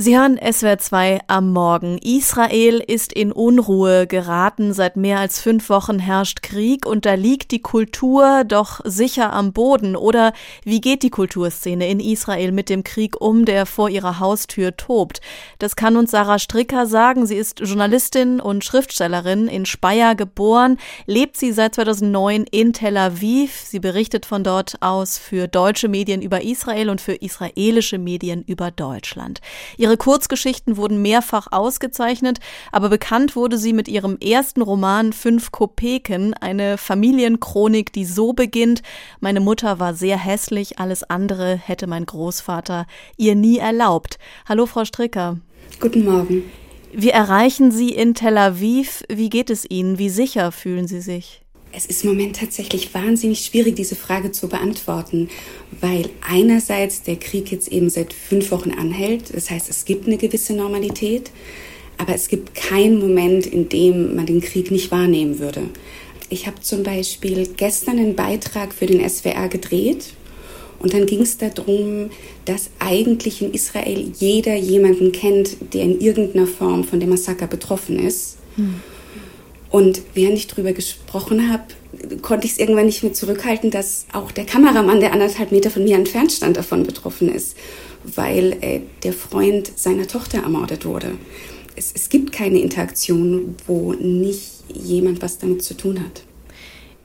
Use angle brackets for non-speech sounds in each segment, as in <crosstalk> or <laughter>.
Sie hören SWR 2 am Morgen. Israel ist in Unruhe geraten. Seit mehr als fünf Wochen herrscht Krieg und da liegt die Kultur doch sicher am Boden. Oder wie geht die Kulturszene in Israel mit dem Krieg um, der vor ihrer Haustür tobt? Das kann uns Sarah Stricker sagen. Sie ist Journalistin und Schriftstellerin in Speyer geboren, lebt sie seit 2009 in Tel Aviv. Sie berichtet von dort aus für deutsche Medien über Israel und für israelische Medien über Deutschland. Ihre Ihre Kurzgeschichten wurden mehrfach ausgezeichnet, aber bekannt wurde sie mit ihrem ersten Roman Fünf Kopeken, eine Familienchronik, die so beginnt, meine Mutter war sehr hässlich, alles andere hätte mein Großvater ihr nie erlaubt. Hallo, Frau Stricker. Guten Morgen. Wir erreichen Sie in Tel Aviv. Wie geht es Ihnen? Wie sicher fühlen Sie sich? Es ist im Moment tatsächlich wahnsinnig schwierig, diese Frage zu beantworten, weil einerseits der Krieg jetzt eben seit fünf Wochen anhält. Das heißt, es gibt eine gewisse Normalität, aber es gibt keinen Moment, in dem man den Krieg nicht wahrnehmen würde. Ich habe zum Beispiel gestern einen Beitrag für den SWR gedreht und dann ging es darum, dass eigentlich in Israel jeder jemanden kennt, der in irgendeiner Form von dem Massaker betroffen ist. Hm. Und während ich darüber gesprochen habe, konnte ich es irgendwann nicht mehr zurückhalten, dass auch der Kameramann, der anderthalb Meter von mir entfernt stand, davon betroffen ist, weil äh, der Freund seiner Tochter ermordet wurde. Es, es gibt keine Interaktion, wo nicht jemand was damit zu tun hat.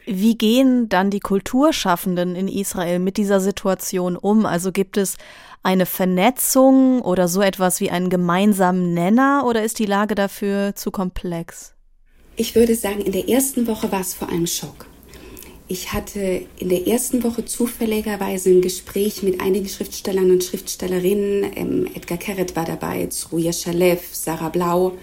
Wie gehen dann die Kulturschaffenden in Israel mit dieser Situation um? Also gibt es eine Vernetzung oder so etwas wie einen gemeinsamen Nenner oder ist die Lage dafür zu komplex? Ich würde sagen, in der ersten Woche war es vor allem Schock. Ich hatte in der ersten Woche zufälligerweise ein Gespräch mit einigen Schriftstellern und Schriftstellerinnen. Ähm, Edgar Keret war dabei, Zruja Shalev, Sarah Blau.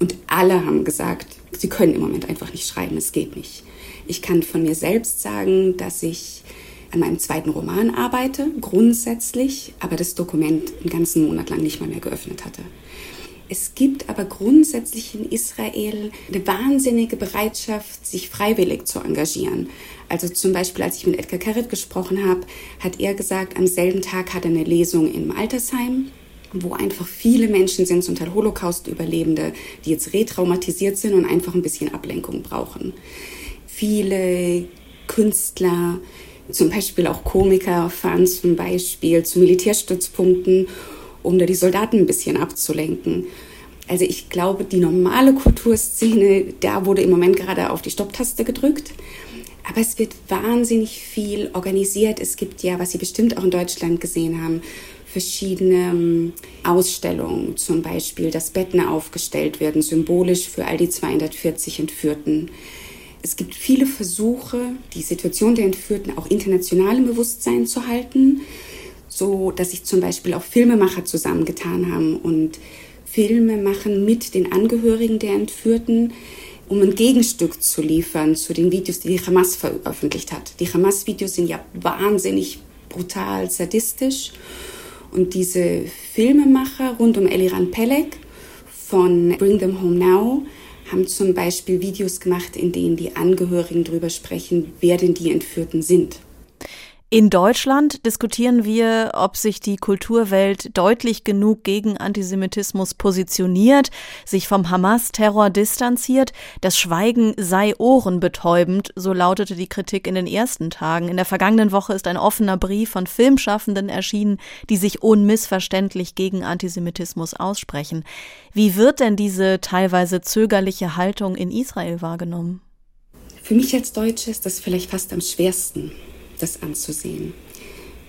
Und alle haben gesagt, sie können im Moment einfach nicht schreiben, es geht nicht. Ich kann von mir selbst sagen, dass ich an meinem zweiten Roman arbeite, grundsätzlich, aber das Dokument einen ganzen Monat lang nicht mal mehr geöffnet hatte. Es gibt aber grundsätzlich in Israel eine wahnsinnige Bereitschaft, sich freiwillig zu engagieren. Also zum Beispiel, als ich mit Edgar Keret gesprochen habe, hat er gesagt, am selben Tag hat er eine Lesung im Altersheim wo einfach viele Menschen sind, zum Teil Holocaust-Überlebende, die jetzt retraumatisiert sind und einfach ein bisschen Ablenkung brauchen. Viele Künstler, zum Beispiel auch Komiker, fahren zum Beispiel zu Militärstützpunkten um da die Soldaten ein bisschen abzulenken. Also ich glaube, die normale Kulturszene, da wurde im Moment gerade auf die Stopptaste gedrückt. Aber es wird wahnsinnig viel organisiert. Es gibt ja, was Sie bestimmt auch in Deutschland gesehen haben, verschiedene ähm, Ausstellungen, zum Beispiel, dass Betten aufgestellt werden, symbolisch für all die 240 Entführten. Es gibt viele Versuche, die Situation der Entführten auch international im Bewusstsein zu halten so dass sich zum Beispiel auch Filmemacher zusammengetan haben und Filme machen mit den Angehörigen der Entführten, um ein Gegenstück zu liefern zu den Videos, die die Hamas veröffentlicht hat. Die Hamas-Videos sind ja wahnsinnig brutal, sadistisch. Und diese Filmemacher rund um Eliran Pelek von Bring Them Home Now haben zum Beispiel Videos gemacht, in denen die Angehörigen darüber sprechen, wer denn die Entführten sind. In Deutschland diskutieren wir, ob sich die Kulturwelt deutlich genug gegen Antisemitismus positioniert, sich vom Hamas-Terror distanziert. Das Schweigen sei ohrenbetäubend, so lautete die Kritik in den ersten Tagen. In der vergangenen Woche ist ein offener Brief von Filmschaffenden erschienen, die sich unmissverständlich gegen Antisemitismus aussprechen. Wie wird denn diese teilweise zögerliche Haltung in Israel wahrgenommen? Für mich als Deutsche ist das vielleicht fast am schwersten das anzusehen.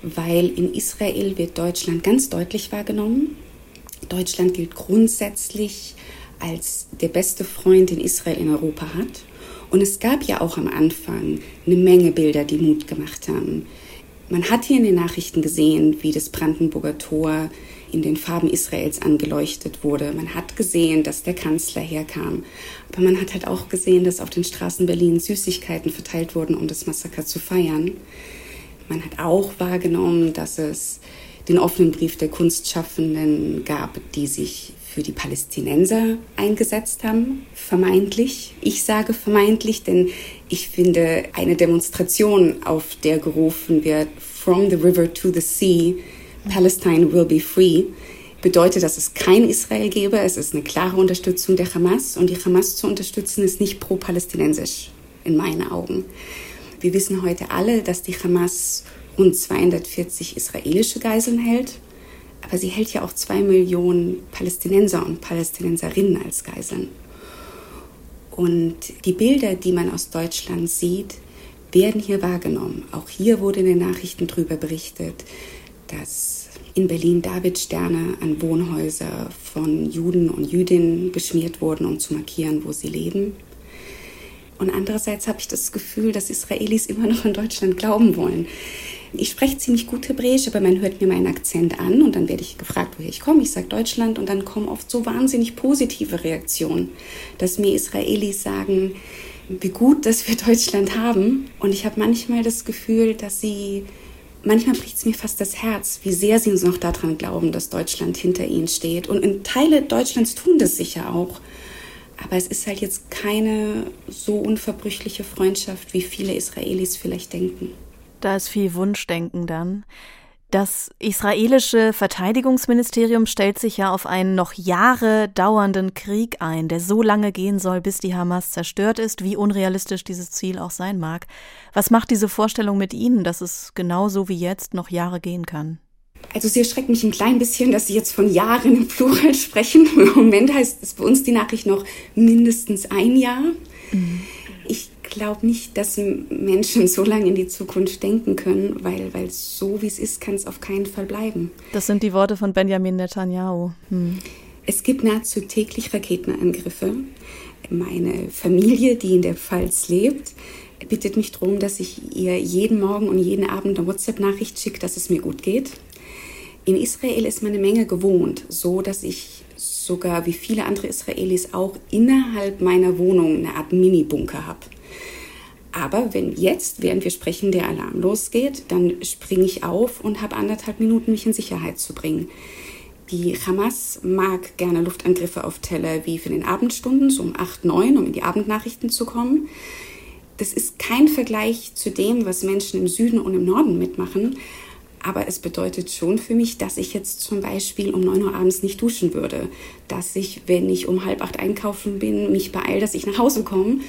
Weil in Israel wird Deutschland ganz deutlich wahrgenommen. Deutschland gilt grundsätzlich als der beste Freund, den Israel in Europa hat. Und es gab ja auch am Anfang eine Menge Bilder, die Mut gemacht haben. Man hat hier in den Nachrichten gesehen, wie das Brandenburger Tor in den Farben Israels angeleuchtet wurde. Man hat gesehen, dass der Kanzler herkam. Aber man hat halt auch gesehen, dass auf den Straßen Berlins Süßigkeiten verteilt wurden, um das Massaker zu feiern. Man hat auch wahrgenommen, dass es den offenen Brief der Kunstschaffenden gab, die sich für die Palästinenser eingesetzt haben, vermeintlich. Ich sage vermeintlich, denn ich finde eine Demonstration, auf der gerufen wird, From the River to the Sea, Palestine will be free, bedeutet, dass es kein Israel gäbe. Es ist eine klare Unterstützung der Hamas und die Hamas zu unterstützen ist nicht pro-palästinensisch in meinen Augen. Wir wissen heute alle, dass die Hamas rund 240 israelische Geiseln hält, aber sie hält ja auch zwei Millionen Palästinenser und Palästinenserinnen als Geiseln. Und die Bilder, die man aus Deutschland sieht, werden hier wahrgenommen. Auch hier wurde in den Nachrichten darüber berichtet, dass in Berlin Davidsterne an Wohnhäuser von Juden und Jüdinnen geschmiert wurden, um zu markieren, wo sie leben. Und andererseits habe ich das Gefühl, dass Israelis immer noch an Deutschland glauben wollen. Ich spreche ziemlich gut Hebräisch, aber man hört mir meinen Akzent an und dann werde ich gefragt, woher ich komme. Ich sage Deutschland und dann kommen oft so wahnsinnig positive Reaktionen, dass mir Israelis sagen, wie gut, dass wir Deutschland haben. Und ich habe manchmal das Gefühl, dass sie, manchmal bricht es mir fast das Herz, wie sehr sie uns noch daran glauben, dass Deutschland hinter ihnen steht. Und in Teile Deutschlands tun das sicher auch. Aber es ist halt jetzt keine so unverbrüchliche Freundschaft, wie viele Israelis vielleicht denken. Da ist viel Wunschdenken dann. Das israelische Verteidigungsministerium stellt sich ja auf einen noch Jahre dauernden Krieg ein, der so lange gehen soll, bis die Hamas zerstört ist, wie unrealistisch dieses Ziel auch sein mag. Was macht diese Vorstellung mit Ihnen, dass es genauso wie jetzt noch Jahre gehen kann? Also sie erschreckt mich ein klein bisschen, dass Sie jetzt von Jahren im Plural <laughs> sprechen. Im Moment heißt es bei uns die Nachricht noch mindestens ein Jahr. Mhm. Ich glaube nicht, dass Menschen so lange in die Zukunft denken können, weil, weil so wie es ist, kann es auf keinen Fall bleiben. Das sind die Worte von Benjamin Netanyahu. Hm. Es gibt nahezu täglich Raketenangriffe. Meine Familie, die in der Pfalz lebt, bittet mich darum, dass ich ihr jeden Morgen und jeden Abend eine WhatsApp-Nachricht schicke, dass es mir gut geht. In Israel ist man eine Menge gewohnt, so dass ich sogar wie viele andere Israelis auch innerhalb meiner Wohnung eine Art Mini-Bunker habe. Aber wenn jetzt, während wir sprechen, der Alarm losgeht, dann springe ich auf und habe anderthalb Minuten, mich in Sicherheit zu bringen. Die Hamas mag gerne Luftangriffe auf Tel Aviv in den Abendstunden, so um 8, 9, um in die Abendnachrichten zu kommen. Das ist kein Vergleich zu dem, was Menschen im Süden und im Norden mitmachen. Aber es bedeutet schon für mich, dass ich jetzt zum Beispiel um 9 Uhr abends nicht duschen würde. Dass ich, wenn ich um halb acht einkaufen bin, mich beeile, dass ich nach Hause komme,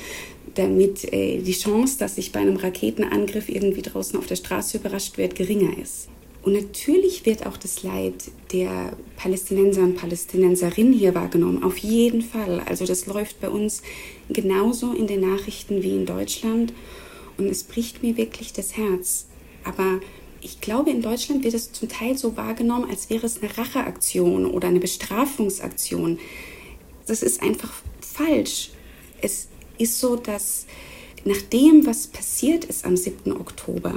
damit äh, die Chance, dass ich bei einem Raketenangriff irgendwie draußen auf der Straße überrascht werde, geringer ist. Und natürlich wird auch das Leid der Palästinenser und Palästinenserinnen hier wahrgenommen, auf jeden Fall. Also das läuft bei uns genauso in den Nachrichten wie in Deutschland und es bricht mir wirklich das Herz. Aber ich glaube, in Deutschland wird es zum Teil so wahrgenommen, als wäre es eine Racheaktion oder eine Bestrafungsaktion. Das ist einfach falsch. Es ist so, dass nach dem, was passiert ist am 7. Oktober,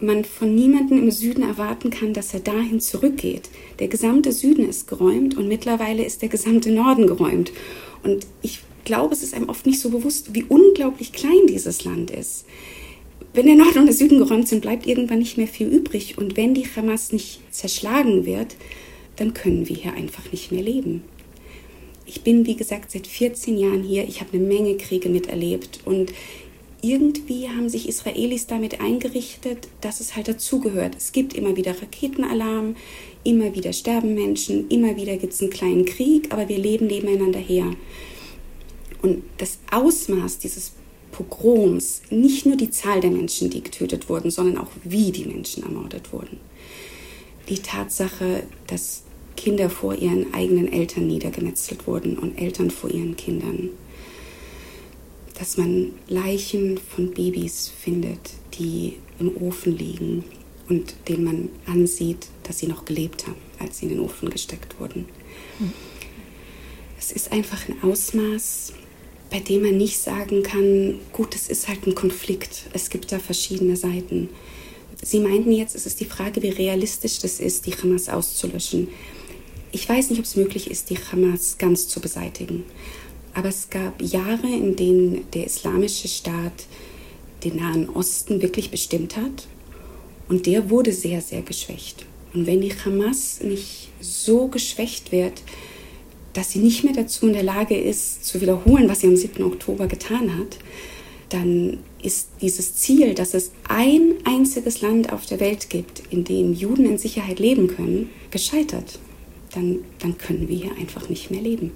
man von niemandem im Süden erwarten kann, dass er dahin zurückgeht. Der gesamte Süden ist geräumt und mittlerweile ist der gesamte Norden geräumt. Und ich glaube, es ist einem oft nicht so bewusst, wie unglaublich klein dieses Land ist. Wenn der Norden und der Süden geräumt sind, bleibt irgendwann nicht mehr viel übrig. Und wenn die Hamas nicht zerschlagen wird, dann können wir hier einfach nicht mehr leben ich bin, wie gesagt, seit 14 Jahren hier. Ich habe eine Menge Kriege miterlebt und irgendwie haben sich Israelis damit eingerichtet, dass es halt dazugehört. Es gibt immer wieder Raketenalarm, immer wieder sterben Menschen, immer wieder gibt es einen kleinen Krieg, aber wir leben nebeneinander her. Und das Ausmaß dieses Pogroms, nicht nur die Zahl der Menschen, die getötet wurden, sondern auch wie die Menschen ermordet wurden. Die Tatsache, dass Kinder vor ihren eigenen Eltern niedergemetzelt wurden und Eltern vor ihren Kindern. Dass man Leichen von Babys findet, die im Ofen liegen und denen man ansieht, dass sie noch gelebt haben, als sie in den Ofen gesteckt wurden. Es ist einfach ein Ausmaß, bei dem man nicht sagen kann, gut, es ist halt ein Konflikt, es gibt da verschiedene Seiten. Sie meinten jetzt, es ist die Frage, wie realistisch das ist, die Hamas auszulöschen. Ich weiß nicht, ob es möglich ist, die Hamas ganz zu beseitigen. Aber es gab Jahre, in denen der islamische Staat den Nahen Osten wirklich bestimmt hat. Und der wurde sehr, sehr geschwächt. Und wenn die Hamas nicht so geschwächt wird, dass sie nicht mehr dazu in der Lage ist, zu wiederholen, was sie am 7. Oktober getan hat, dann ist dieses Ziel, dass es ein einziges Land auf der Welt gibt, in dem Juden in Sicherheit leben können, gescheitert. Dann, dann können wir hier einfach nicht mehr leben.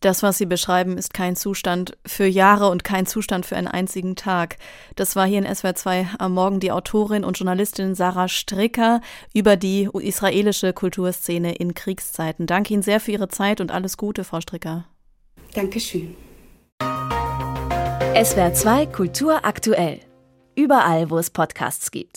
Das, was Sie beschreiben, ist kein Zustand für Jahre und kein Zustand für einen einzigen Tag. Das war hier in SWR 2 am Morgen die Autorin und Journalistin Sarah Stricker über die israelische Kulturszene in Kriegszeiten. Danke Ihnen sehr für Ihre Zeit und alles Gute, Frau Stricker. Dankeschön. SWR 2 Kultur aktuell. Überall, wo es Podcasts gibt.